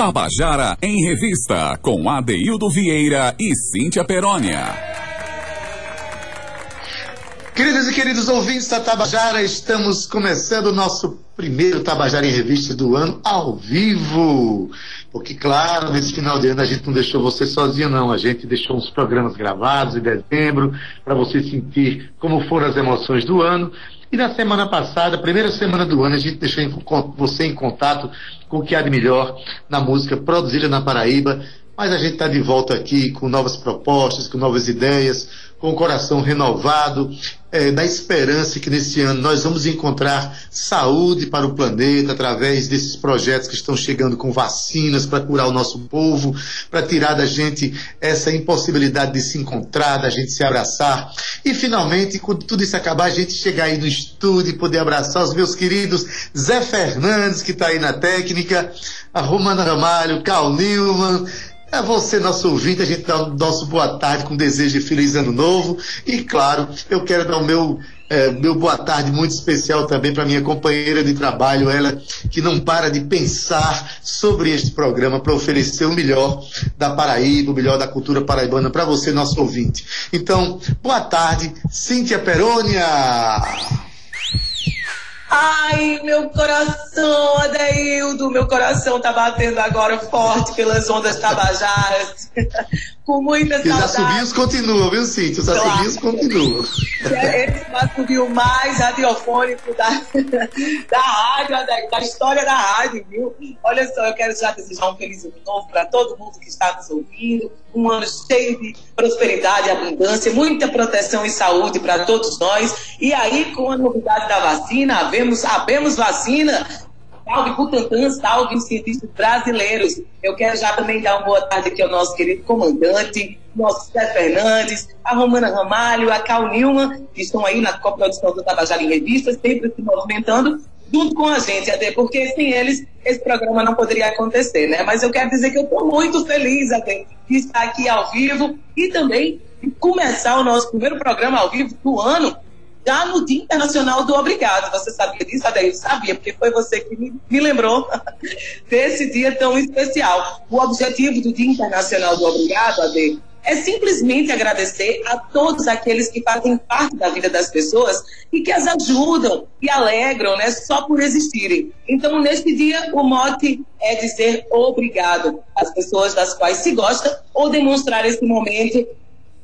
Tabajara em Revista, com Adeildo Vieira e Cíntia Perónia. Queridos e queridos ouvintes da Tabajara, estamos começando o nosso primeiro Tabajara em Revista do ano ao vivo. Porque, claro, nesse final de ano a gente não deixou você sozinho, não. A gente deixou uns programas gravados em dezembro para você sentir como foram as emoções do ano. E na semana passada, primeira semana do ano, a gente deixou você em contato com o que há de melhor na música produzida na Paraíba. Mas a gente está de volta aqui com novas propostas, com novas ideias, com o coração renovado, é, na esperança que nesse ano nós vamos encontrar saúde para o planeta através desses projetos que estão chegando com vacinas para curar o nosso povo, para tirar da gente essa impossibilidade de se encontrar, da gente se abraçar. E finalmente, quando tudo isso acabar, a gente chegar aí no estúdio e poder abraçar os meus queridos Zé Fernandes, que está aí na técnica, a Romana Ramalho, Cal Newman, é você, nosso ouvinte, a gente dá o nosso boa tarde com desejo de feliz ano novo. E claro, eu quero dar o meu, é, meu boa tarde muito especial também para minha companheira de trabalho, ela que não para de pensar sobre este programa para oferecer o melhor da Paraíba, o melhor da cultura paraibana para você, nosso ouvinte. Então, boa tarde, Cíntia Perônia! Ai, meu coração, Adeildo, meu coração tá batendo agora forte pelas ondas tabajaras. Com muita saudade. Os assobios continuam, viu, Cíntia? Os claro. assobios continuam. Esse é o assobio mais radiofônico da, da rádio, da, da, história da rádio, viu? Olha só, eu quero já desejar um feliz ano novo para todo mundo que está nos ouvindo. Um ano cheio de prosperidade, abundância, muita proteção e saúde para todos nós. E aí, com a novidade da vacina, havemos, havemos vacina salve Butantan, salve cientistas brasileiros. Eu quero já também dar uma boa tarde aqui ao nosso querido comandante, nosso Zé Fernandes, a Romana Ramalho, a Cal Nilman, que estão aí na coprodução do Tabajara em Revistas, sempre se movimentando junto com a gente, até porque sem eles esse programa não poderia acontecer, né? Mas eu quero dizer que eu estou muito feliz até de estar aqui ao vivo e também começar o nosso primeiro programa ao vivo do ano já no Dia Internacional do Obrigado. Você sabia disso, Adair? Sabia, porque foi você que me, me lembrou desse dia tão especial. O objetivo do Dia Internacional do Obrigado, Adair, é simplesmente agradecer a todos aqueles que fazem parte da vida das pessoas e que as ajudam e alegram, né, só por existirem. Então, neste dia, o mote é dizer obrigado às pessoas das quais se gosta ou demonstrar esse momento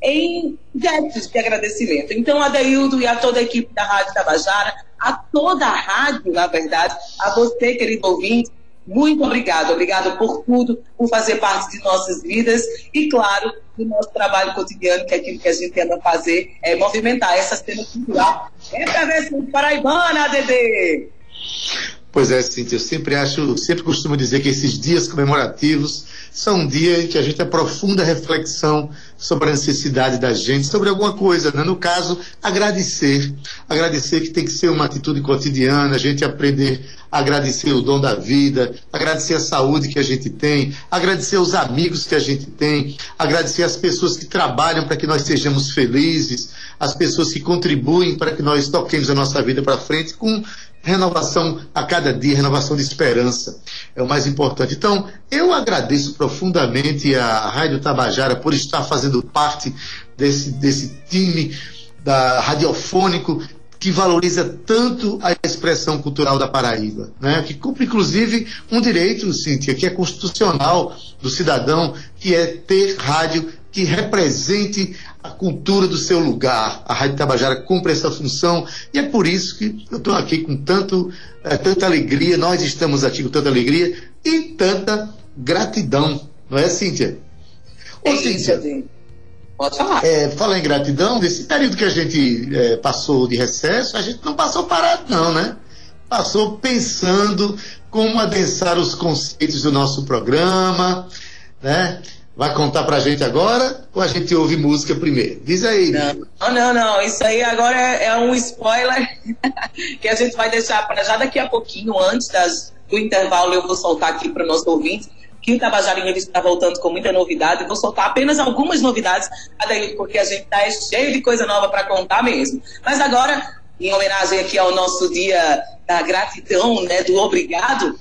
em gestos de agradecimento. Então, a Deildo e a toda a equipe da Rádio Tabajara, a toda a rádio, na verdade, a você, querido ouvinte, muito obrigado. Obrigado por tudo, por fazer parte de nossas vidas e, claro, do nosso trabalho cotidiano, que é aquilo que a gente tenta fazer, é movimentar essa cena cultural. Efervescente paraibana, Dedê! Pois é, Cintia, eu sempre acho, sempre costumo dizer que esses dias comemorativos são um dia em que a gente aprofunda a reflexão sobre a necessidade da gente, sobre alguma coisa, né? no caso, agradecer. Agradecer que tem que ser uma atitude cotidiana, a gente aprender a agradecer o dom da vida, agradecer a saúde que a gente tem, agradecer os amigos que a gente tem, agradecer as pessoas que trabalham para que nós sejamos felizes, as pessoas que contribuem para que nós toquemos a nossa vida para frente com renovação a cada dia, renovação de esperança. É o mais importante. Então, eu agradeço profundamente a Rádio Tabajara por estar fazendo parte desse, desse time da radiofônico que valoriza tanto a expressão cultural da Paraíba, né? que cumpre inclusive um direito, Cíntia, que é constitucional do cidadão, que é ter rádio que represente a cultura do seu lugar. A Rádio Tabajara cumpre essa função e é por isso que eu estou aqui com tanto, é, tanta alegria, nós estamos aqui com tanta alegria e tanta gratidão, não é, Cíntia? Ô, é Cíntia, Pode falar. É, falar em gratidão, desse período que a gente é, passou de recesso, a gente não passou parado, não, né? Passou pensando como adensar os conceitos do nosso programa, né? Vai contar pra gente agora ou a gente ouve música primeiro? Diz aí. Não, não, não. Isso aí agora é, é um spoiler que a gente vai deixar para já daqui a pouquinho, antes das, do intervalo, eu vou soltar aqui para o nosso ouvinte que o Tabajara em Revista está voltando com muita novidade. Eu vou soltar apenas algumas novidades, porque a gente está cheio de coisa nova para contar mesmo. Mas agora, em homenagem aqui ao nosso dia da gratidão, né, do obrigado,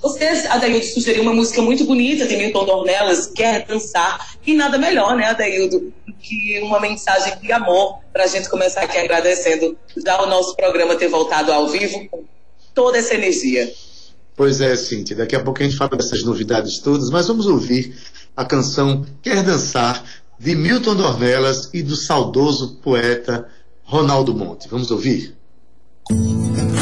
você, Adaildo, sugeriu uma música muito bonita de Milton Dornelas, Quer Dançar, e nada melhor, né, Adaildo, que uma mensagem de amor para a gente começar aqui agradecendo já o nosso programa ter voltado ao vivo com toda essa energia. Pois é, Cintia, daqui a pouco a gente fala dessas novidades todas, mas vamos ouvir a canção Quer Dançar, de Milton Dornelas e do saudoso poeta Ronaldo Monte. Vamos ouvir? Música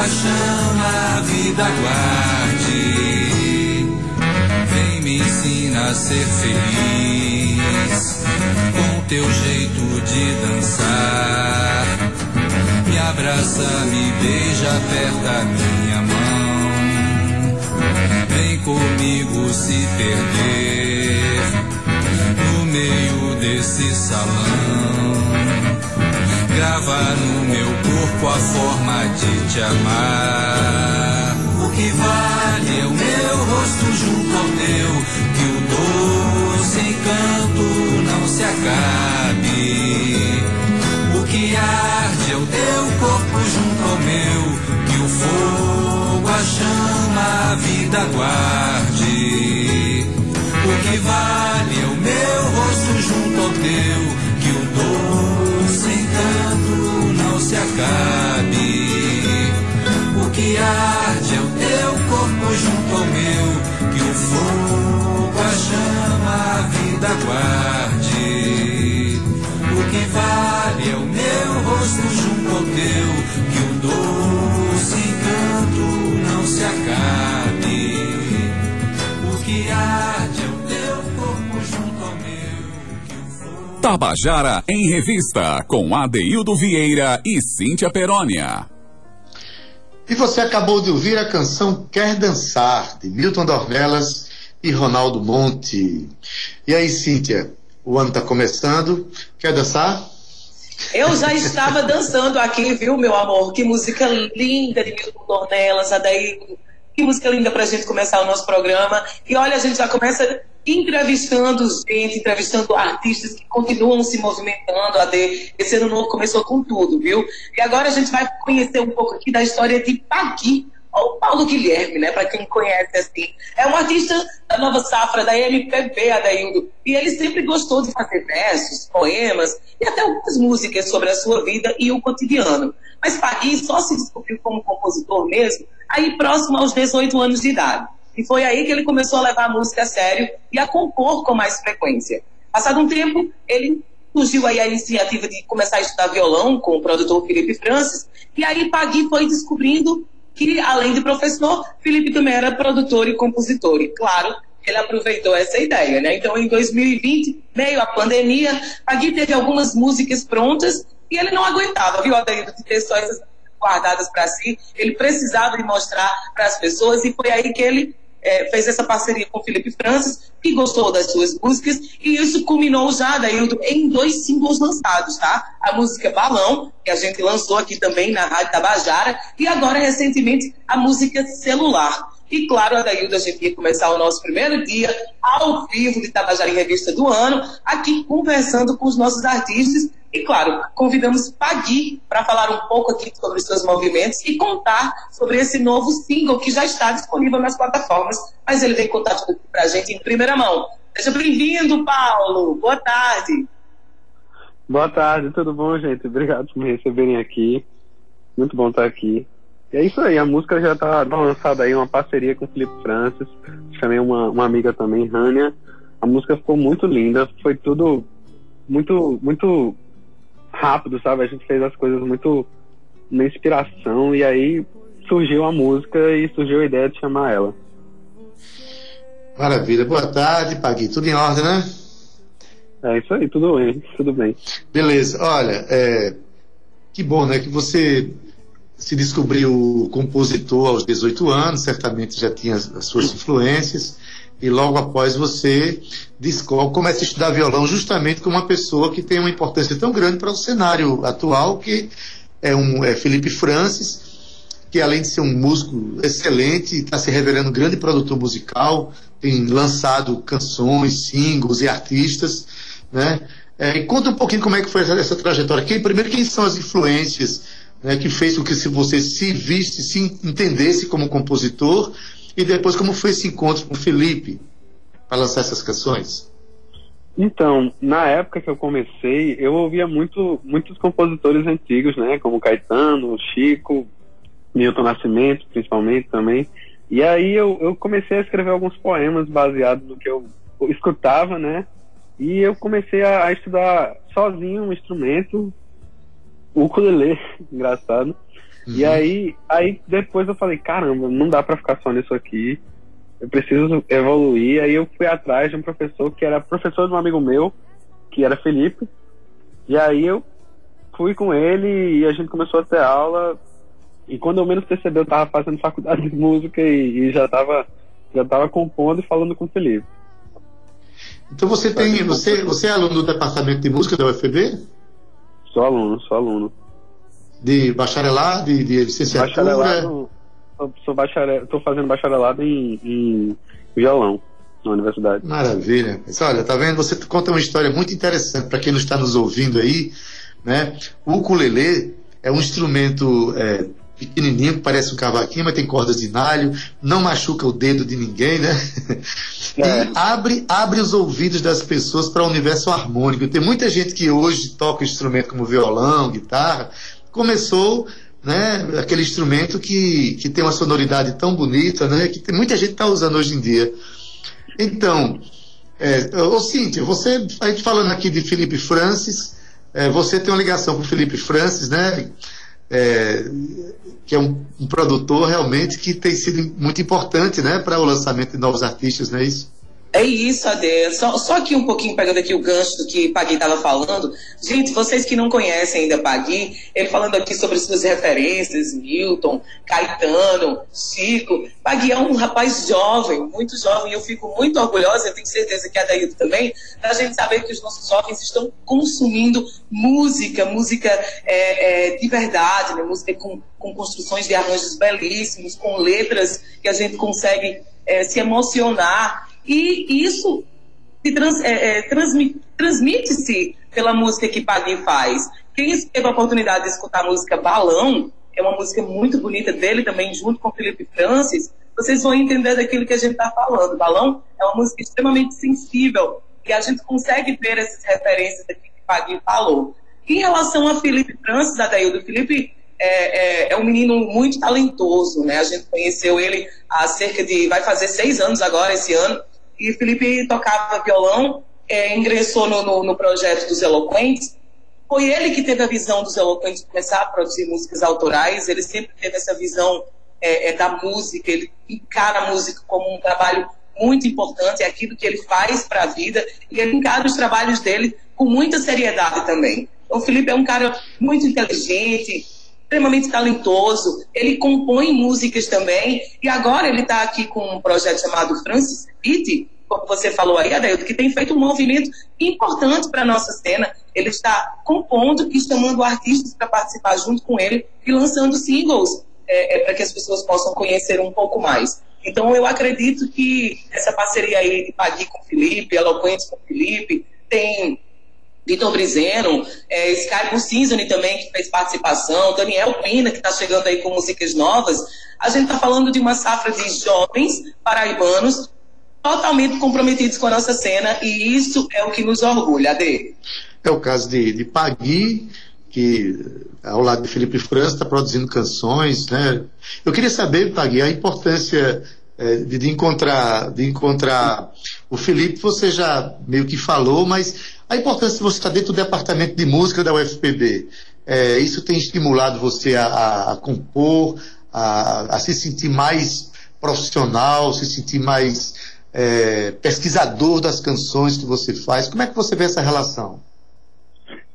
paixão a vida guarde. Vem me ensina a ser feliz com teu jeito de dançar. Me abraça, me beija, aperta minha mão. Vem comigo se perder no meio desse salão grava no meu corpo a forma de te amar. O que vale é o meu rosto junto ao teu, que o doce encanto não se acabe. O que arde é o teu corpo junto ao meu, que o fogo, a chama, a vida guarde. O que vale é o meu rosto junto ao teu cabe. O que arde é o teu corpo junto ao meu, que o fogo, a chama, a vida guarde. O que vale é o meu rosto junto ao teu, que o doce encanto não se acabe. Tabajara em Revista, com Adeildo Vieira e Cíntia Perónia. E você acabou de ouvir a canção Quer Dançar, de Milton Dornelas e Ronaldo Monte. E aí, Cíntia, o ano está começando, quer dançar? Eu já estava dançando aqui, viu, meu amor? Que música linda de Milton Dornelas, Adeildo. Que música linda para a gente começar o nosso programa. E olha, a gente já começa entrevistando gente, entrevistando artistas que continuam se movimentando. A D. Esse ano novo começou com tudo, viu? E agora a gente vai conhecer um pouco aqui da história de Pagui, ou Paulo Guilherme, né? Para quem conhece assim. É um artista da nova safra da MPB, Adaildo. E ele sempre gostou de fazer versos, poemas e até algumas músicas sobre a sua vida e o cotidiano. Mas Pagui só se descobriu como compositor mesmo aí próximo aos 18 anos de idade. E foi aí que ele começou a levar a música a sério e a compor com mais frequência. Passado um tempo, ele surgiu aí a iniciativa de começar a estudar violão com o produtor Felipe Francis, e aí Pagui foi descobrindo que, além de professor, Felipe também era produtor e compositor. E, claro, ele aproveitou essa ideia, né? Então, em 2020, meio à pandemia, Pagui teve algumas músicas prontas e ele não aguentava, viu, Adaildo, de ter só essas guardadas para si. Ele precisava de mostrar para as pessoas e foi aí que ele é, fez essa parceria com o Felipe Francis, que gostou das suas músicas, e isso culminou já, Daildo, em dois símbolos lançados, tá? A música Balão, que a gente lançou aqui também na Rádio Tabajara, e agora, recentemente, a música Celular. E claro, Adaildo, a gente ia começar o nosso primeiro dia ao vivo de Tabajara em Revista do Ano, aqui conversando com os nossos artistas e, claro, convidamos Pagui para falar um pouco aqui sobre seus movimentos e contar sobre esse novo single que já está disponível nas plataformas, mas ele vem contar tudo para a gente em primeira mão. Seja bem-vindo, Paulo. Boa tarde. Boa tarde, tudo bom, gente? Obrigado por me receberem aqui. Muito bom estar aqui. E é isso aí, a música já está lançada aí, uma parceria com o Felipe Francis. Chamei uma, uma amiga também, Rania. A música ficou muito linda, foi tudo muito, muito rápido, sabe? A gente fez as coisas muito na inspiração e aí surgiu a música e surgiu a ideia de chamar ela. Maravilha. Boa tarde, Pagui. Tudo em ordem, né? É isso aí, tudo bem, tudo bem. Beleza. Olha, é, que bom, né? Que você se descobriu compositor aos 18 anos, certamente já tinha as suas influências e logo após você descobre, começa a estudar violão justamente com uma pessoa que tem uma importância tão grande para o cenário atual, que é um é Felipe Francis, que além de ser um músico excelente, está se revelando um grande produtor musical, tem lançado canções, singles e artistas, né? É, conta um pouquinho como é que foi essa, essa trajetória. Quem, primeiro, quem são as influências né, que fez com que se você se viste, se entendesse como compositor e depois, como foi esse encontro com o Felipe para lançar essas canções? Então, na época que eu comecei, eu ouvia muito, muitos compositores antigos, né? Como Caetano, Chico, Milton Nascimento, principalmente também. E aí eu, eu comecei a escrever alguns poemas baseados no que eu escutava, né? E eu comecei a, a estudar sozinho um instrumento, ukulele, engraçado. Uhum. E aí, aí depois eu falei, caramba, não dá para ficar só nisso aqui. Eu preciso evoluir. Aí eu fui atrás de um professor que era professor de um amigo meu, que era Felipe. E aí eu fui com ele e a gente começou a ter aula. E quando eu menos percebi, eu tava fazendo faculdade de música e, e já tava já tava compondo e falando com o Felipe. Então você tem, você, você é aluno do departamento de música da UFB? Sou aluno, sou aluno de bacharelado, de, de licenciatura? Bacharelado, sou bacharel, estou fazendo bacharelado em, em violão na universidade. Maravilha. Mas olha, tá vendo? Você conta uma história muito interessante para quem não está nos ouvindo aí, né? O ukulele é um instrumento é, pequenininho, que parece um cavaquinho, mas tem cordas de nalho, não machuca o dedo de ninguém, né? É. E abre, abre os ouvidos das pessoas para o universo harmônico. Tem muita gente que hoje toca instrumento como violão, guitarra, começou né, aquele instrumento que, que tem uma sonoridade tão bonita, né, que tem, muita gente está usando hoje em dia. Então, é, ô Cíntia, você, a gente falando aqui de Felipe Francis, é, você tem uma ligação com o Felipe Francis, né, é, que é um, um, produtor realmente que tem sido muito importante né, para o lançamento de novos artistas, não é isso? É isso, Ade. Só, só aqui um pouquinho, pegando aqui o gancho do que Pagui estava falando. Gente, vocês que não conhecem ainda Pagui, ele falando aqui sobre suas referências, Milton, Caetano, Chico. Pagui é um rapaz jovem, muito jovem, e eu fico muito orgulhosa, eu tenho certeza que a Daído também, da gente saber que os nossos jovens estão consumindo música, música é, é, de verdade, né? música com, com construções de arranjos belíssimos, com letras que a gente consegue é, se emocionar e isso se trans, é, é, transmite-se pela música que Pagui faz. Quem teve a oportunidade de escutar a música Balão, é uma música muito bonita dele também, junto com Felipe Francis, vocês vão entender daquilo que a gente está falando. Balão é uma música extremamente sensível e a gente consegue ver essas referências aqui que Pagui falou. Em relação a Felipe Francis, Adaildo, Felipe é, é, é, um menino muito talentoso, né? A gente conheceu ele há cerca de, vai fazer seis anos agora, esse ano, e Felipe tocava violão, é, ingressou no, no, no, projeto dos Eloquentes. Foi ele que teve a visão dos Eloquentes começar a produzir músicas autorais. Ele sempre teve essa visão é, é, da música. Ele encara a música como um trabalho muito importante, é aquilo que ele faz para a vida. E ele encara os trabalhos dele com muita seriedade também. Então, o Felipe é um cara muito inteligente, extremamente talentoso. Ele compõe músicas também. E agora ele está aqui com um projeto chamado Francis Pitt, como você falou aí, Adelto, que tem feito um movimento importante para a nossa cena. Ele está compondo e chamando artistas para participar junto com ele e lançando singles é, é, para que as pessoas possam conhecer um pouco mais. Então, eu acredito que essa parceria aí de Pagui com Felipe, Eloquente com Felipe, tem Vitor Brizeno, é, Sky também, que fez participação, Daniel Pina, que está chegando aí com músicas novas. A gente está falando de uma safra de jovens paraibanos totalmente comprometidos com a nossa cena e isso é o que nos orgulha, Ade. É o caso de, de Pagui, que ao lado de Felipe França está produzindo canções, né? Eu queria saber, Pagui, a importância é, de, de, encontrar, de encontrar o Felipe, você já meio que falou, mas a importância de você estar dentro do departamento de música da UFPB, é, isso tem estimulado você a, a, a compor, a, a, se sentir mais profissional, se sentir mais é, pesquisador das canções que você faz. Como é que você vê essa relação?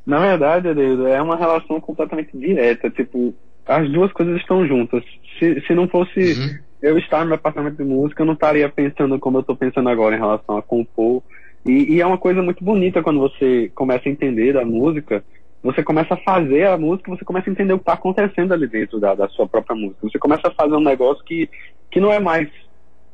Na verdade, Adeildo, é uma relação completamente direta. Tipo, as duas coisas estão juntas. Se, se não fosse uhum. eu estar no departamento de música, eu não estaria pensando como eu estou pensando agora em relação a compor. E, e, é uma coisa muito bonita quando você começa a entender da música. Você começa a fazer a música, você começa a entender o que está acontecendo ali dentro da, da sua própria música. Você começa a fazer um negócio que, que não é mais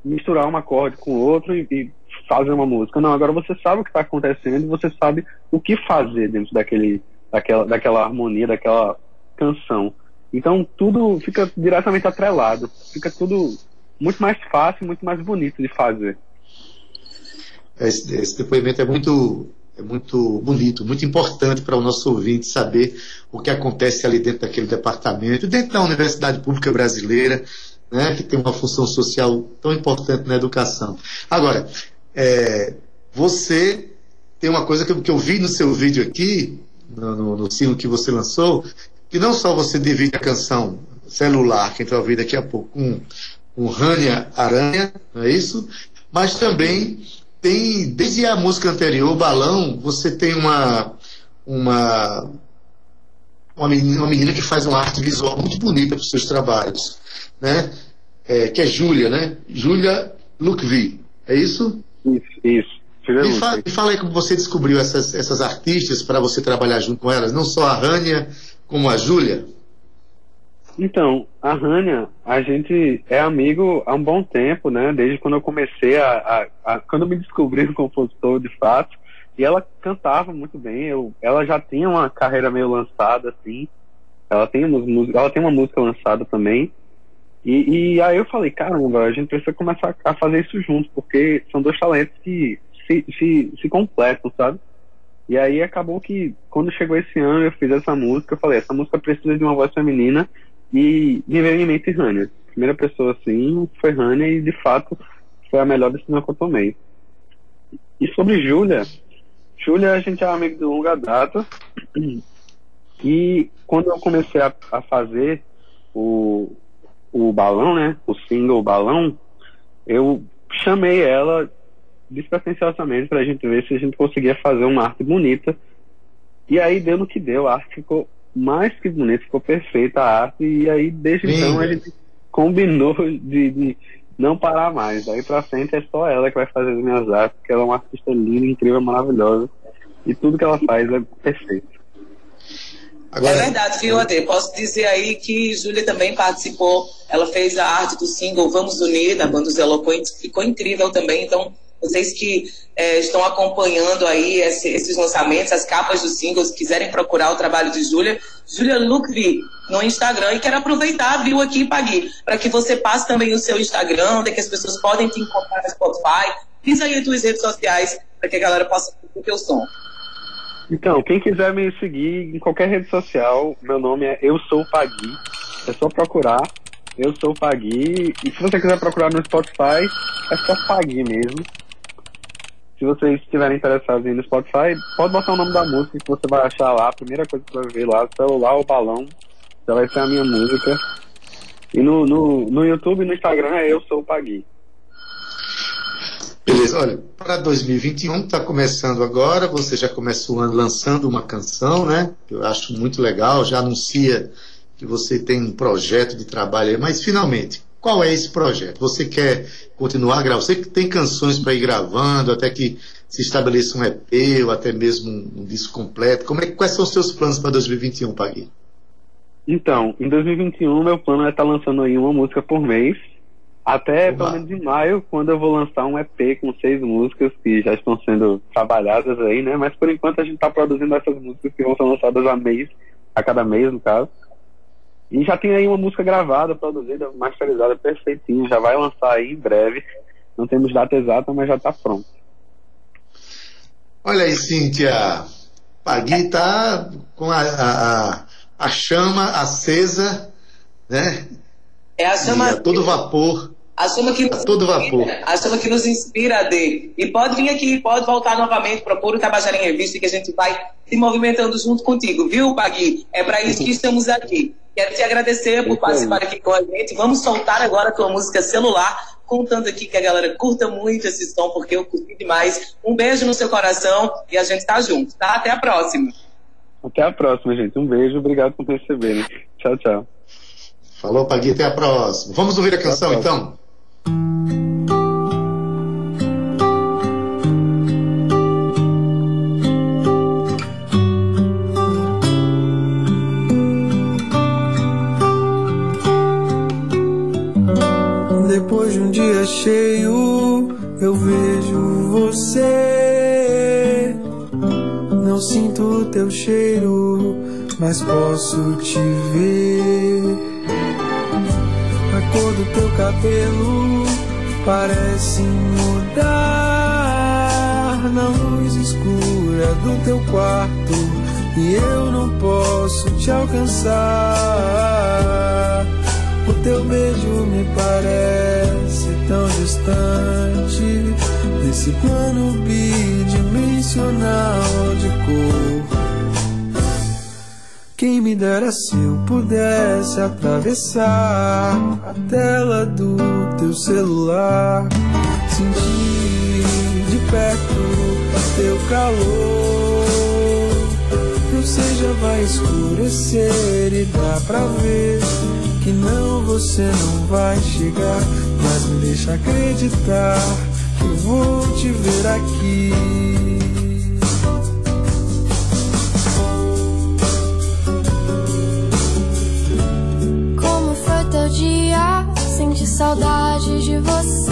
misturar um acorde com outro e, e fazer uma música. Não, agora você sabe o que está acontecendo você sabe o que fazer dentro daquele, daquela, daquela harmonia, daquela canção. Então tudo fica diretamente atrelado, fica tudo muito mais fácil, muito mais bonito de fazer. Esse, esse depoimento é muito, é muito bonito, muito importante para o nosso ouvinte saber o que acontece ali dentro daquele departamento, dentro da Universidade Pública Brasileira, né, que tem uma função social tão importante na educação. Agora, é, você tem uma coisa que eu, que eu, vi no seu vídeo aqui, no, no, no sino que você lançou, que não só você divide a canção celular, que a gente vai ouvir daqui a pouco, com, com Rania Aranha, não é isso? Mas também tem, desde a música anterior, Balão, você tem uma, uma, uma, menina, uma menina que faz uma arte visual muito bonita para os seus trabalhos né? É, que é Júlia, né? Júlia Lukvi, é isso? Isso, isso. Me fala, me fala aí como você descobriu essas, essas artistas para você trabalhar junto com elas, não só a Rânia, como a Júlia. Então, a Rânia, a gente é amigo há um bom tempo, né? Desde quando eu comecei a, a, a quando eu me descobri um compositor de fato, e ela cantava muito bem. Eu, ela já tinha uma carreira meio lançada, assim. Ela tem, uma, ela tem uma música lançada também. E, e, aí eu falei, caramba, a gente precisa começar a fazer isso junto, porque são dois talentos que se, se, se completam, sabe? E aí acabou que, quando chegou esse ano, eu fiz essa música, eu falei, essa música precisa de uma voz feminina, e me veio em mente Rania. Primeira pessoa, assim, foi Rania, e de fato, foi a melhor decisão que eu tomei. E sobre Júlia, Júlia a gente é amigo de longa data, e quando eu comecei a, a fazer o, o balão, né? O single balão, eu chamei ela despretensiosamente para a gente ver se a gente conseguia fazer uma arte bonita. E aí deu no que deu, a arte ficou mais que bonita, ficou perfeita a arte. E aí desde Sim. então a gente combinou de, de, não parar mais. Daí pra frente é só ela que vai fazer as minhas artes, porque ela é uma artista linda, incrível, maravilhosa. E tudo que ela faz é perfeito. Agora... É verdade, viu, Ade? Posso dizer aí que Júlia também participou. Ela fez a arte do single Vamos Unir, da Banda dos Eloquentes. Ficou incrível também. Então, vocês que é, estão acompanhando aí esse, esses lançamentos, as capas dos singles, quiserem procurar o trabalho de Júlia, Júlia Lukvi no Instagram. E quero aproveitar, viu, aqui, Pagui, para que você passe também o seu Instagram, onde é que as pessoas podem te encontrar no Spotify. Diz aí as tuas redes sociais para que a galera possa ouvir o teu som. Então, quem quiser me seguir em qualquer rede social, meu nome é Eu Sou Pagui. É só procurar. Eu sou Pagui. E se você quiser procurar no Spotify, é só Pagui mesmo. Se vocês estiverem interessados em no Spotify, pode botar o nome da música que você vai achar lá. A primeira coisa que você vai ver lá, celular ou balão, já vai ser a minha música. E no, no, no YouTube e no Instagram é Eu Sou Pagui. Beleza, olha, para 2021 está começando agora, você já começou o ano lançando uma canção, né? Eu acho muito legal, já anuncia que você tem um projeto de trabalho aí, mas finalmente, qual é esse projeto? Você quer continuar gravando? Você que tem canções para ir gravando, até que se estabeleça um EP ou até mesmo um, um disco completo. Como é, quais são os seus planos para 2021, Pagui? Então, em 2021, meu plano é estar tá lançando aí uma música por mês até pelo menos em maio, quando eu vou lançar um EP com seis músicas que já estão sendo trabalhadas aí, né? Mas por enquanto a gente está produzindo essas músicas que vão ser lançadas a mês, a cada mês, no caso. E já tem aí uma música gravada, produzida, masterizada perfeitinho, já vai lançar aí em breve. Não temos data exata, mas já está pronto. Olha aí, Cíntia. Pagui tá com a, a, a chama acesa, né? É a chama. a todo vapor. A chama que nos a todo vapor. A chama que nos inspira de. E pode vir aqui, pode voltar novamente, propor o Tabajara em Revista, que a gente vai se movimentando junto contigo, viu, Pagui? É para isso que estamos aqui. Quero te agradecer por participar aqui com a gente. Vamos soltar agora a tua música celular, contando aqui que a galera curta muito esse som, porque eu curti demais. Um beijo no seu coração e a gente tá junto, tá? Até a próxima. Até a próxima, gente. Um beijo, obrigado por receberem. Tchau, tchau. Falou, Pagui, até a próxima. Vamos ouvir a canção então? Depois de um dia cheio, eu vejo você. Não sinto teu cheiro, mas posso te ver do teu cabelo parece mudar na luz escura do teu quarto e eu não posso te alcançar. O teu beijo me parece tão distante desse plano bidimensional de cor. Quem me dera se eu pudesse atravessar a tela do teu celular, sentir de perto teu calor. Sei já vai escurecer e dá pra ver que não você não vai chegar, mas me deixa acreditar que eu vou te ver aqui. Saudade de você.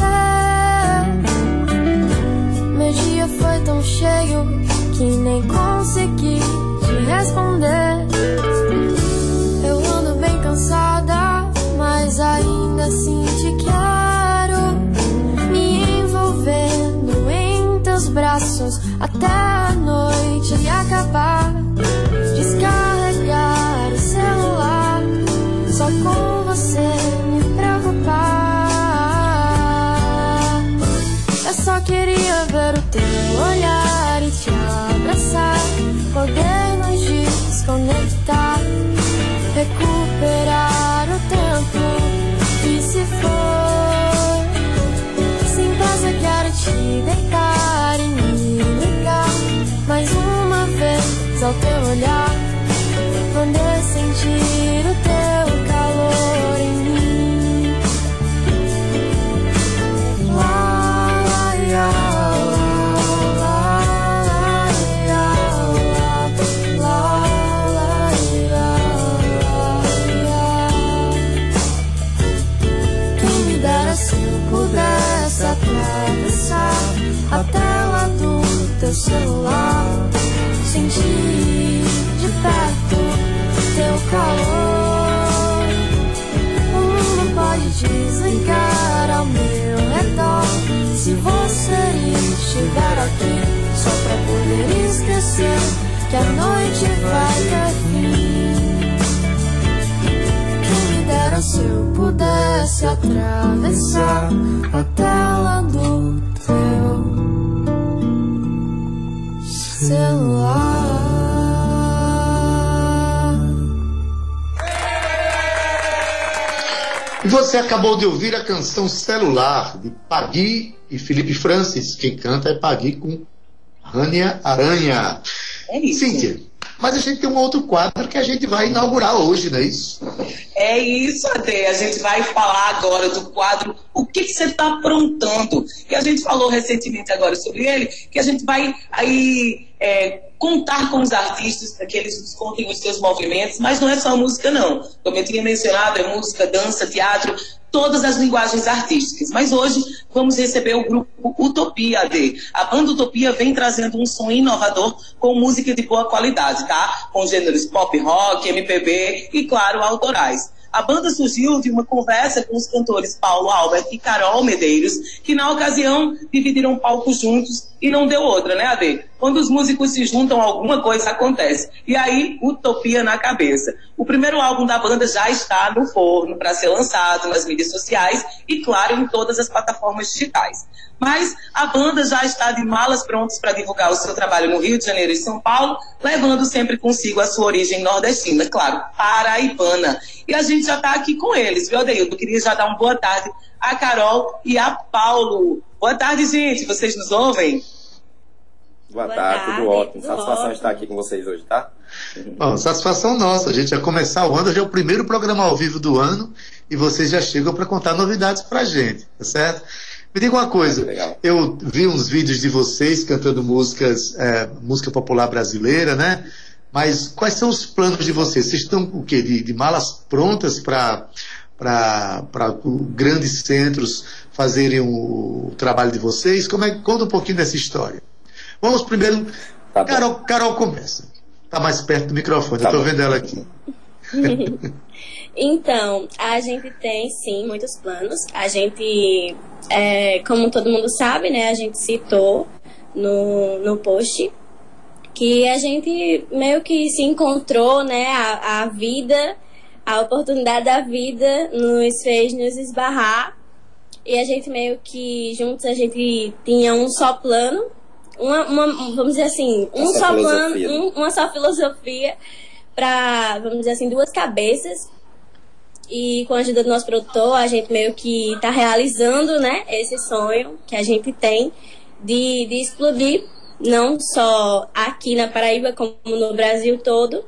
Meu dia foi tão cheio que nem consegui te responder. Eu ando bem cansada, mas ainda assim te quero. Me envolvendo em teus braços até a noite acabar. Descarregar o celular só com você me preocupar. Eu só queria ver o teu olhar e te abraçar. Poder nos desconectar, recuperar o tempo. E se for, sem eu quero te deitar e me ligar mais uma vez ao teu olhar. Poder sentir o teu calor. O mundo pode desligar ao meu redor se você estiver aqui, só pra poder esquecer que a noite vai ter fim. Quem me dera se eu pudesse atravessar a tela do teu celular. Você acabou de ouvir a canção Celular, de Pagui e Felipe Francis. Quem canta é Pagui com Rania Aranha. É isso. Cíntia, mas a gente tem um outro quadro que a gente vai inaugurar hoje, não é isso? É isso, Ade. A gente vai falar agora do quadro O que, que você está aprontando? Que a gente falou recentemente agora sobre ele, que a gente vai aí é, contar com os artistas para que eles nos contem os seus movimentos, mas não é só música, não. Como eu tinha mencionado, é música, dança, teatro, todas as linguagens artísticas. Mas hoje vamos receber o grupo Utopia AD. A banda Utopia vem trazendo um som inovador com música de boa qualidade, tá? Com gêneros pop rock, MPB e, claro, autorais. A banda surgiu de uma conversa com os cantores Paulo Albert e Carol Medeiros, que na ocasião dividiram palco juntos e não deu outra, né, Ade? Quando os músicos se juntam, alguma coisa acontece. E aí, utopia na cabeça. O primeiro álbum da banda já está no forno para ser lançado nas mídias sociais e, claro, em todas as plataformas digitais. Mas a banda já está de malas prontas para divulgar o seu trabalho no Rio de Janeiro e São Paulo, levando sempre consigo a sua origem nordestina, claro, paraibana. E a gente já está aqui com eles, viu, Adeildo? Queria já dar uma boa tarde a Carol e a Paulo. Boa tarde, gente. Vocês nos ouvem? Boa, Boa tarde, tarde, tudo ótimo. tudo Satisfação ótimo. estar aqui com vocês hoje, tá? Bom, satisfação nossa. A gente vai começar o ano, já é o primeiro programa ao vivo do ano e vocês já chegam para contar novidades pra gente, tá certo? Me diga uma coisa, eu vi uns vídeos de vocês cantando músicas, é, música popular brasileira, né? Mas quais são os planos de vocês? Vocês estão o quê? De, de malas prontas para para grandes centros fazerem o, trabalho de vocês? Como é, conta um pouquinho dessa história. Vamos primeiro. Tá. Carol, Carol começa. Está mais perto do microfone, Tá eu estou vendo ela aqui. Então, a gente tem sim muitos planos. A gente, é, como todo mundo sabe, né, a gente citou no, no post que a gente meio que se encontrou, né, a, a vida, a oportunidade da vida nos fez nos esbarrar. E a gente meio que juntos a gente tinha um só plano, uma, uma vamos dizer assim, um Uma só só plano, né? um- uma só filosofia para, vamos dizer assim, duas cabeças. E com a ajuda do nosso produtor, a gente meio que está realizando, né, esse sonho que a gente tem de, de explodir, não só aqui na Paraíba, como no Brasil todo.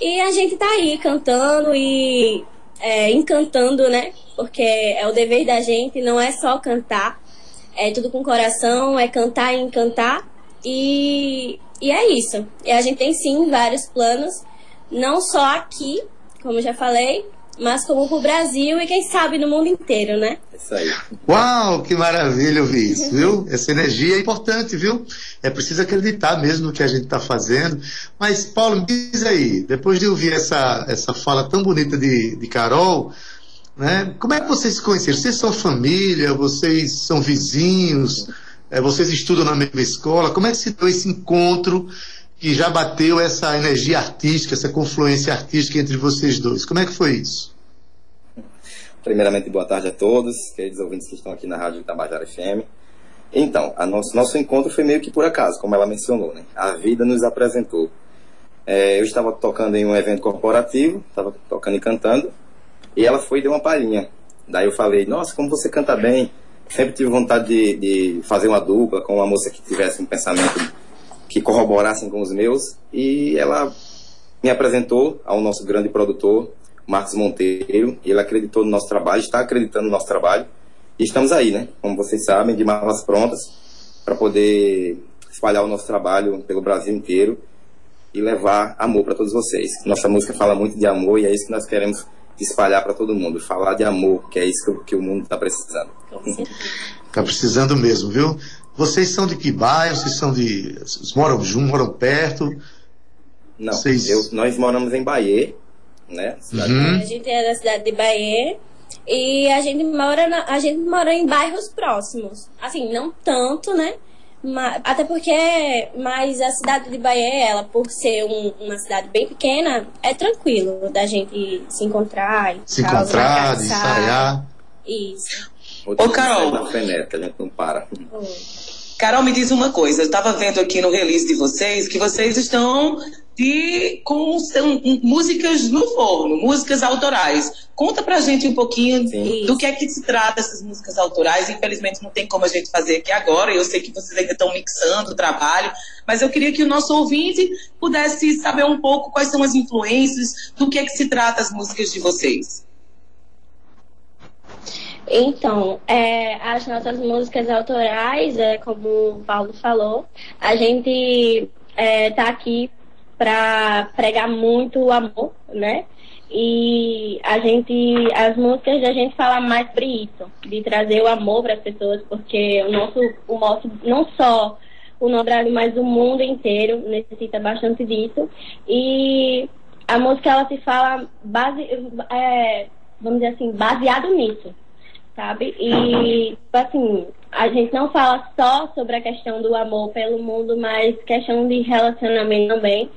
E a gente tá aí cantando e é, encantando, né? Porque é o dever da gente, não é só cantar, é tudo com coração, é cantar e encantar. E, e é isso. E a gente tem sim vários planos, não só aqui, como já falei, mas como pro Brasil e quem sabe no mundo inteiro, né? Isso aí. Uau, que maravilha ouvir isso, viu? Essa energia é importante, viu? É preciso acreditar mesmo no que a gente está fazendo. Mas, Paulo, me diz aí, depois de ouvir essa, essa fala tão bonita de, de Carol, né? Como é que vocês se conheceram? Vocês são família? Vocês são vizinhos? É, vocês estudam na mesma escola? Como é que se deu esse encontro que já bateu essa energia artística, essa confluência artística entre vocês dois? Como é que foi isso? Primeiramente, boa tarde a todos, queridos ouvintes que estão aqui na Rádio Tabajara FM. Então, nosso, nosso encontro foi meio que por acaso, como ela mencionou, né? A vida nos apresentou. É, eu estava tocando em um evento corporativo, estava tocando e cantando, e ela foi e deu uma palhinha. Daí eu falei, nossa, como você canta bem. Sempre tive vontade de, de fazer uma dupla com uma moça que tivesse um pensamento que corroborassem com os meus. E ela me apresentou ao nosso grande produtor, Marcos Monteiro, e ele acreditou no nosso trabalho, está acreditando no nosso trabalho. E estamos aí, né? Como vocês sabem, de malas prontas para poder espalhar o nosso trabalho pelo Brasil inteiro e levar amor para todos vocês. Nossa música fala muito de amor e é isso que nós queremos espalhar para todo mundo, falar de amor, que é isso que, que o mundo está precisando. Está precisando mesmo, viu? Vocês são de que bairro? Vocês são de. Vocês moram juntos, moram perto? Não, Vocês- eu- nós moramos em Bahia, né? Uhum. A gente é da cidade de Bahia e a gente mora na- a gente mora em bairros próximos. Assim, não tanto, né? Ma- até porque, mas a cidade de Bahia, ela por ser um- uma cidade bem pequena, é tranquilo da gente se encontrar e Se tal, encontrar, de conversar. ensaiar. Isso. Ô, Carol. a gente não para. Carol, me diz uma coisa. Eu estava vendo aqui no release de vocês que vocês estão de, com são, músicas no forno, músicas autorais. Conta pra gente um pouquinho Sim. do que é que se trata essas músicas autorais. Infelizmente não tem como a gente fazer aqui agora. Eu sei que vocês ainda estão mixando o trabalho, mas eu queria que o nosso ouvinte pudesse saber um pouco quais são as influências, do que é que se trata as músicas de vocês. Então, é, as nossas músicas autorais, é, como o Paulo falou, a gente é, tá aqui para pregar muito o amor, né? E a gente, as músicas a gente fala mais sobre isso, de trazer o amor para as pessoas, porque o nosso, o nosso, não só o nosso Brasil, mas o mundo inteiro necessita bastante disso. E a música ela se fala base, é, vamos dizer assim, baseado nisso sabe? E, tipo assim, a gente não fala só sobre a questão do amor pelo mundo, mas questão de relacionamento também.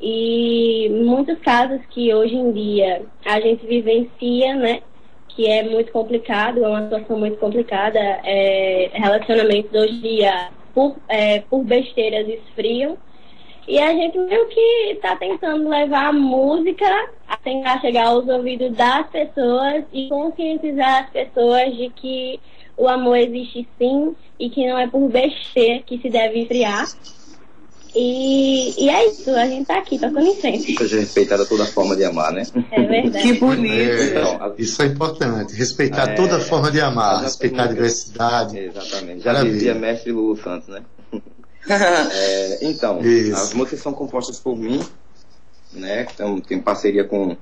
E muitos casos que hoje em dia a gente vivencia, né? Que é muito complicado, é uma situação muito complicada. É, relacionamentos hoje em dia, por, é, por besteiras, esfriam. E a gente meio que está tentando levar a música a tentar chegar aos ouvidos das pessoas e conscientizar as pessoas de que o amor existe sim e que não é por besteira que se deve esfriar. E, e é isso, a gente tá aqui tocando em frente. Seja respeitada toda forma de amar, né? É verdade. Que bonito. É, Então, isso é importante. Respeitar É, toda forma de amar, respeitar a diversidade. Exatamente. Já Maravilha. dizia mestre Lulu Santos, né? É, então, Isso. as músicas são compostas por mim, né? Então, tem parceria com,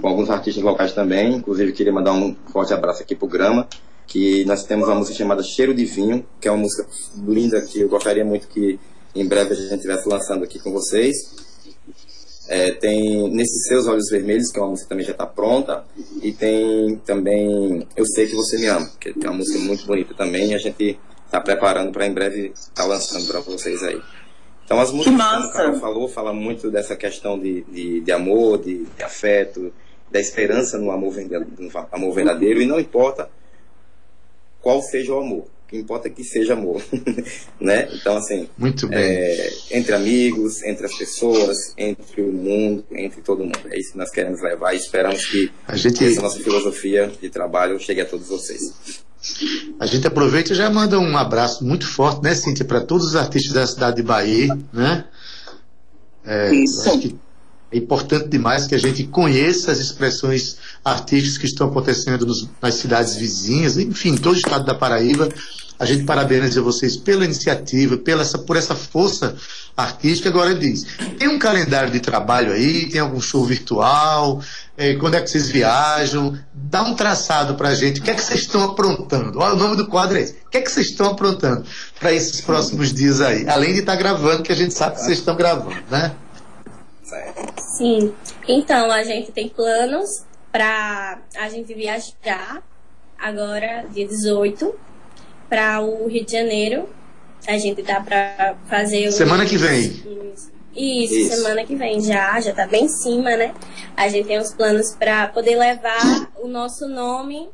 com alguns artistas locais também. Inclusive, queria mandar um forte abraço aqui pro Grama, que nós temos uma música chamada Cheiro de Vinho, que é uma música linda que eu gostaria muito que em breve a gente estivesse lançando aqui com vocês. É, tem Nesses Seus Olhos Vermelhos, que é uma música que também já está pronta. E tem também Eu Sei Que Você Me Ama, que é uma música muito bonita também. E a gente está preparando para em breve estar lançando para vocês aí. Então as músicas, massa! o Carol falou, fala muito dessa questão de, de, de amor, de, de afeto, da esperança no amor, verde- no amor verdadeiro. E não importa qual seja o amor. O que importa é que seja amor. né? Então, assim, Muito bem. é, entre amigos, entre as pessoas, entre o mundo, entre todo mundo. É isso que nós queremos levar e esperamos que A gente, essa nossa filosofia de trabalho chegue a todos vocês. a gente aproveita e já manda um abraço muito forte, né, Cíntia, para todos os artistas da cidade de Bahia, né? É, Isso. É importante demais que a gente conheça as expressões artísticas que estão acontecendo nos- nas cidades vizinhas, enfim, em todo o estado da Paraíba. A gente parabeniza vocês pela iniciativa, pela essa, por essa força artística. Agora diz, tem um calendário de trabalho aí, tem algum show virtual, eh, quando é que vocês viajam? Dá um traçado pra gente, o que é que vocês estão aprontando? Olha, o nome do quadro é esse. O que é que vocês estão aprontando para esses próximos dias aí? Além de estar gravando, que a gente sabe que vocês estão gravando, né? Sim. Então, a gente tem planos pra a gente viajar agora, dia 18, para o Rio de Janeiro. A gente tá pra fazer o. Semana que vem. Isso, Isso, Isso. semana que vem já, já tá bem em cima, né? A gente tem uns planos para poder levar o nosso nome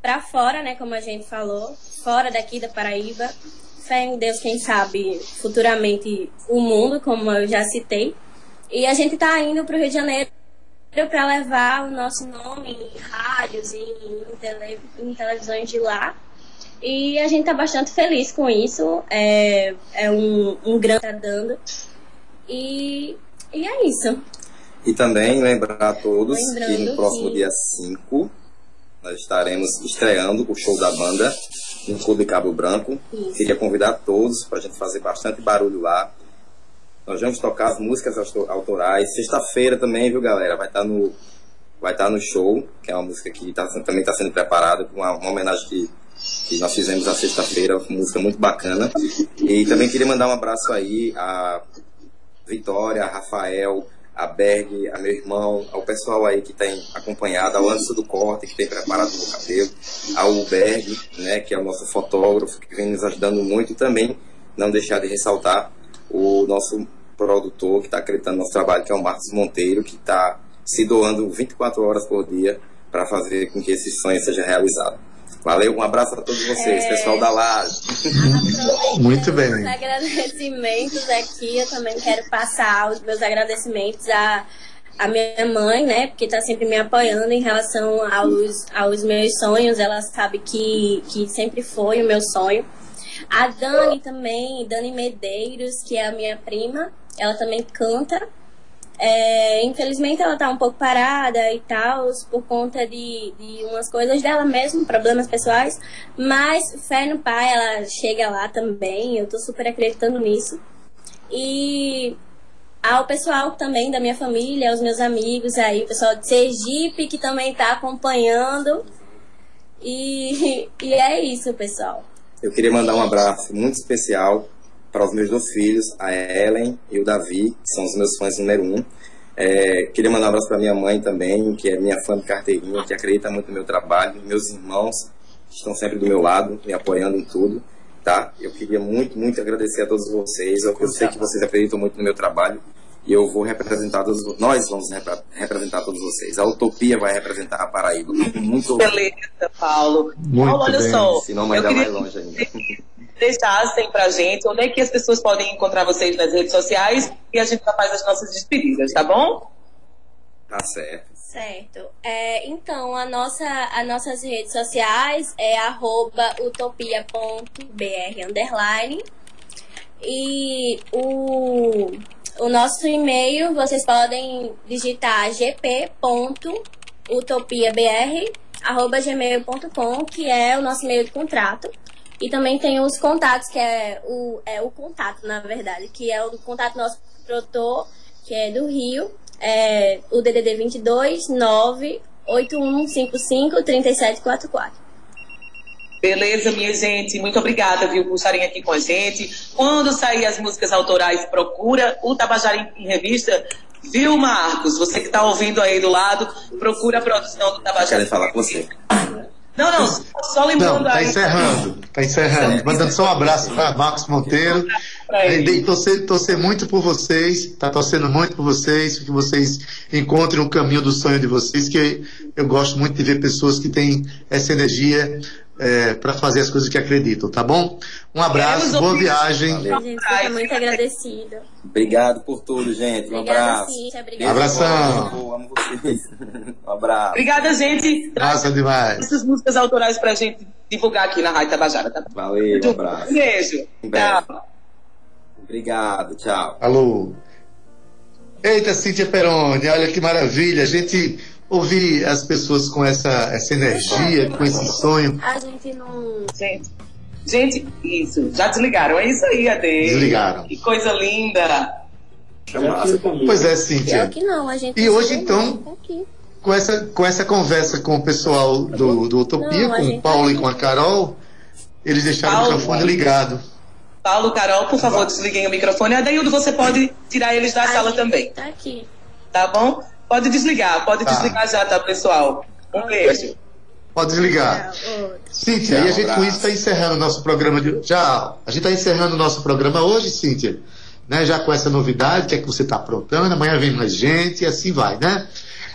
para fora, né? Como a gente falou, fora daqui da Paraíba. Fé em Deus, quem sabe futuramente o mundo, como eu já citei. E a gente tá indo pro Rio de Janeiro para levar o nosso nome em rádios e em, tele, em televisões de lá. E a gente tá bastante feliz com isso. É, é um, um grande tá dando. E, e é isso. E também lembrar a todos Lembrando que no próximo que- dia 5 nós estaremos estreando o show da banda no Clube Cabo Branco. Isso. Queria convidar todos para a gente fazer bastante barulho lá. Nós vamos tocar as músicas auto- autorais. Sexta-feira também, viu, galera? Vai estar no vai estar no show, que é uma música que tá- também está sendo preparada, uma, uma homenagem que, que nós fizemos na sexta-feira, uma música muito bacana. E também queria mandar um abraço aí a Vitória, a Rafael, a Berg, a meu irmão, ao pessoal aí que tem acompanhado, ao Anderson do Corte, que tem preparado o meu cabelo, ao Berg, né, que é o nosso fotógrafo, que vem nos ajudando muito, também não deixar de ressaltar o nosso produtor que está acreditando no nosso trabalho, que é o Marcos Monteiro, que está se doando 24 horas por dia para fazer com que esse sonho seja realizado. Valeu, um abraço a todos vocês, É. pessoal da Laje. Muito bem. Os agradecimentos aqui, eu também quero passar os meus agradecimentos à, à minha mãe, né? Porque tá sempre me apoiando em relação aos, aos meus sonhos. Ela sabe que, que sempre foi o meu sonho. A Dani também, Dani Medeiros, que é a minha prima, ela também canta. É, infelizmente ela tá um pouco parada e tal, por conta de, de umas coisas dela mesmo, problemas pessoais. Mas fé no pai, ela chega lá também, eu tô super acreditando nisso. E ao pessoal também da minha família, aos meus amigos aí, o pessoal de Sergipe que também tá acompanhando. E, e é isso, pessoal. Eu queria mandar um abraço muito especial para os meus dois filhos, a Ellen e o Davi, que são os meus fãs número um. É, queria mandar um abraço para minha mãe também, que é minha fã de carteirinha, que acredita muito no meu trabalho. Meus irmãos que estão sempre do meu lado, me apoiando em tudo. Tá? Eu queria muito, muito agradecer a todos vocês. Eu, eu sei que vocês acreditam muito no meu trabalho e eu vou representar todos, nós vamos repre- representar todos vocês. A Utopia vai representar a Paraíba. Muito Beleza, Paulo. Muito Paulo, olha bem. só. Senão vai eu dar queria mais longe ainda. deixassem pra gente onde é que as pessoas podem encontrar vocês nas redes sociais e a gente já faz as nossas despedidas, tá bom? Tá certo. Certo. É, então, a nossa, as nossas redes sociais é arroba utopia.br underline. E o, o nosso e-mail, vocês podem digitar gp.utopiabr arroba gmail.com, que é o nosso e-mail de contrato. E também tem os contatos, que é o, é o contato, na verdade, que é o contato nosso produtor, que é do Rio, é o DDD 22 98155 3744. Beleza, minha gente. Muito obrigada, viu, por estarem aqui com a gente. Quando sair as músicas autorais, procura o Tabajara em, em Revista. Viu, Marcos? Você que está ouvindo aí do lado, procura a produção do Tabajara. Querem falar com você. Não, não, só lembrando Não, tá aí. encerrando. Tá encerrando. Mandando só um abraço para Marcos Monteiro. Torcer, torcer muito por vocês, tá torcendo muito por vocês, que vocês encontrem o caminho do sonho de vocês, que eu gosto muito de ver pessoas que têm essa energia para fazer as coisas que acreditam, tá bom? Um abraço, Queremos boa ouvir- viagem. Valeu. Gente fica muito agradecida. Obrigado por tudo, gente. Um Obrigada, abraço. Cíntia. Obrigada. Abração. Eu amo vocês. Um abraço. Obrigada, gente. Massa demais. Essas músicas autorais pra gente divulgar aqui na Rádio Tabajara, tá? Valeu, um abraço. Um beijo. Em breve. Tchau. Obrigado, tchau. Alô. Eita, Cíntia Peroni, olha que maravilha. A gente ouvir as pessoas com essa, essa energia, com esse sonho. A gente não. Gente, gente, isso. Já desligaram. É isso aí, Ade. Desligaram. Que coisa linda. É massa. Pois é, Pior Cíntia. que não, a gente. E hoje, então. Com essa, com essa conversa com o pessoal do, do Utopia, Não, com o Paulo tá e com a Carol, eles deixaram Paulo, o microfone ligado. Paulo, Carol, por favor, desliguem o microfone. Adaildo, você pode tirar eles da A sala gente também, Tá aqui. tá bom? Pode desligar, pode Tá. desligar já, tá, pessoal? Um beijo. Pode desligar. Outro. Cíntia, Tchau, e a gente com isso está encerrando o nosso programa de Tchau. A gente está encerrando o nosso programa hoje, Cíntia. Né? Já com essa novidade, que é que você está aprontando, amanhã vem mais gente e assim vai, né?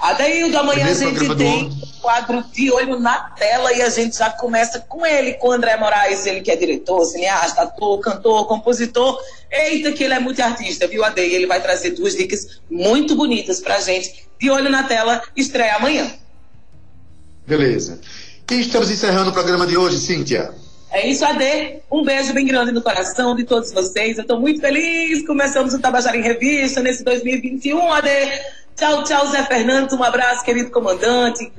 A Primeiro gente programa do tem ano. um quadro de olho na tela e a gente já começa com ele, com o André Moraes, ele que é diretor, cineasta, ator, cantor, compositor. Eita, que ele é multiartista, viu, Adei? Ele vai trazer duas dicas muito bonitas pra gente. De olho na tela, estreia amanhã. Beleza. E estamos encerrando o programa de hoje, Cíntia. É isso, Ade. Um beijo bem grande no coração de todos vocês. Eu estou muito feliz. Começamos o Tabajara em Revista nesse 2021, Ade. Tchau, tchau, Zé Fernandes. Um abraço, querido comandante.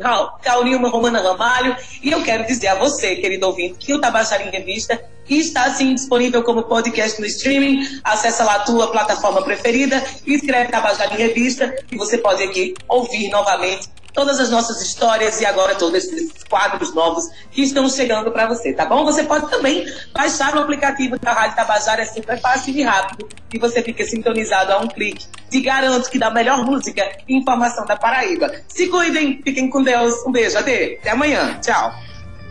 Nilma Romana Ramalho. E eu quero dizer a você, querido ouvinte, que o Tabajara em Revista está sim disponível como podcast no streaming. Acesse lá a tua plataforma preferida escreve Tabajara em Revista e você pode aqui ouvir novamente todas as nossas histórias e agora todos esses quadros novos que estão chegando para você, tá bom? Você pode também baixar o aplicativo da Rádio Tabajara, é super fácil e rápido, e você fica sintonizado a um clique. Te garanto que dá a melhor música e informação da Paraíba. Se cuidem, fiquem com Deus. Um beijo, até, até amanhã. Tchau.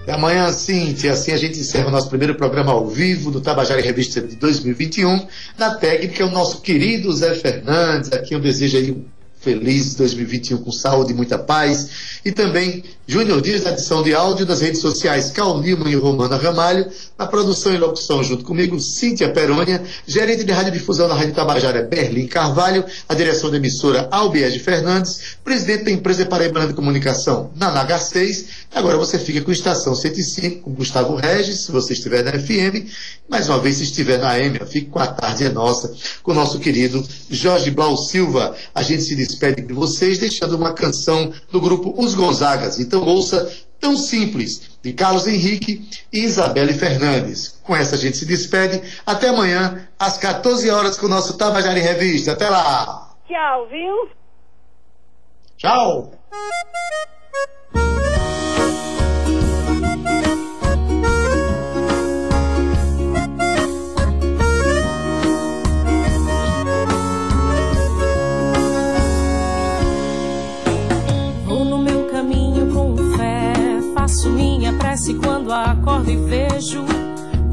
Até amanhã, Cintia. Assim a gente encerra o nosso primeiro programa ao vivo do Tabajara Revista de 2021. Na técnica, o nosso querido Zé Fernandes. Aqui eu desejo aí um feliz 2021 com saúde e muita paz. E também Júnior Dias, edição de áudio das redes sociais Cal Nilman e Romana Ramalho. Na produção e locução, junto comigo, Cíntia Perônia. Gerente de radiodifusão na Rádio Tabajara, Berlim Carvalho. A direção da emissora, Albiege Fernandes. Presidente da empresa Paraibana de Comunicação, Nanaga 6. Agora você fica com Estação 105, com Gustavo Regis, se você estiver na FM. Mais uma vez, se estiver na AM, fique com a tarde é nossa, com o nosso querido Jorge Blau Silva. A gente se despede de vocês, deixando uma canção do grupo Os Gonzagas. Então ouça Tão Simples, de Carlos Henrique e Isabelle Fernandes. Com essa a gente se despede. Até amanhã, às 14 horas, com o nosso Tabajara em Revista. Até lá! Tchau, viu? Tchau! Faço minha prece quando acordo e vejo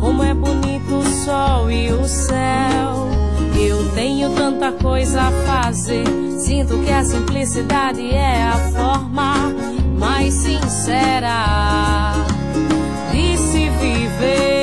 como é bonito o sol e o céu. Eu tenho tanta coisa a fazer, sinto que a simplicidade é a forma mais sincera de se viver.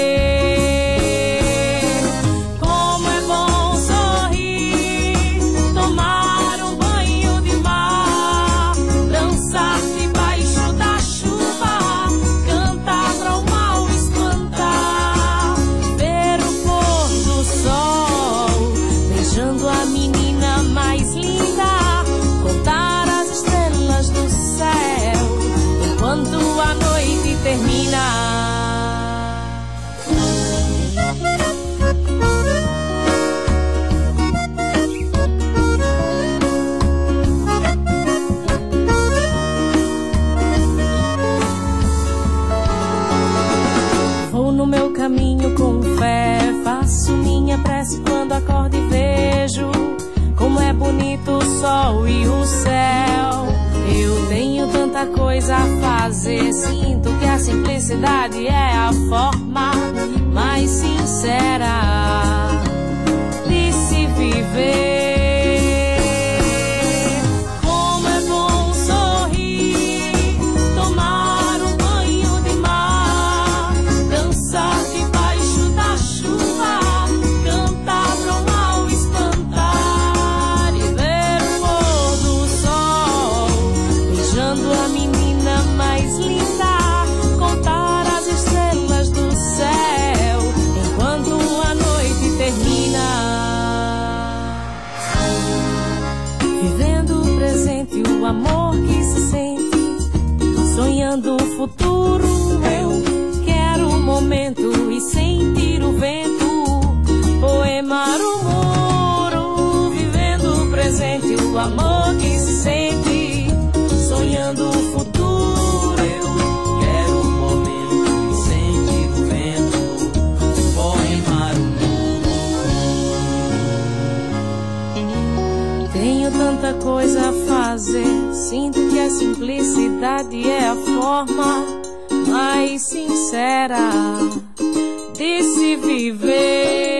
Coisa a fazer, sinto que a simplicidade é a forma mais sincera de se viver. Tanta coisa a fazer. Sinto que a simplicidade é a forma mais sincera de se viver.